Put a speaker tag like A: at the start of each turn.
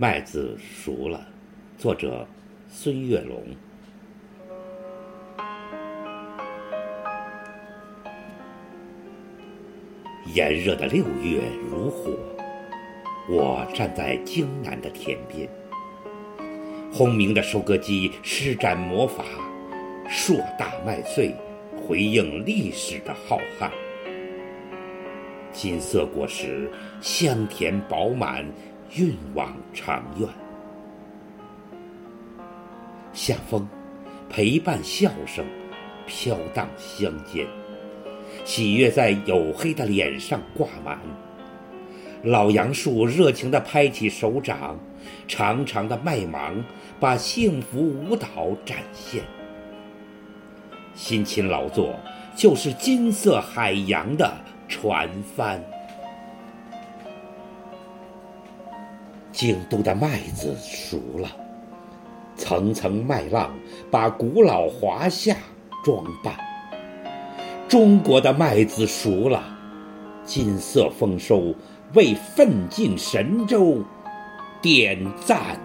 A: 麦子熟了，作者孙月龙。炎热的六月如火，我站在京南的田边，轰鸣的收割机施展魔法，硕大麦穗回应历史的浩瀚，金色果实香甜饱满，运往长远。夏风陪伴笑声，飘荡乡间。喜悦在黝黑的脸上挂满，老杨树热情地拍起手掌，长长的麦芒把幸福舞蹈展现。辛勤劳作就是金色海洋的船帆。京都的麦子熟了，层层麦浪把古老华夏装扮。中国的麦子熟了，金色丰收为奋进神州点赞。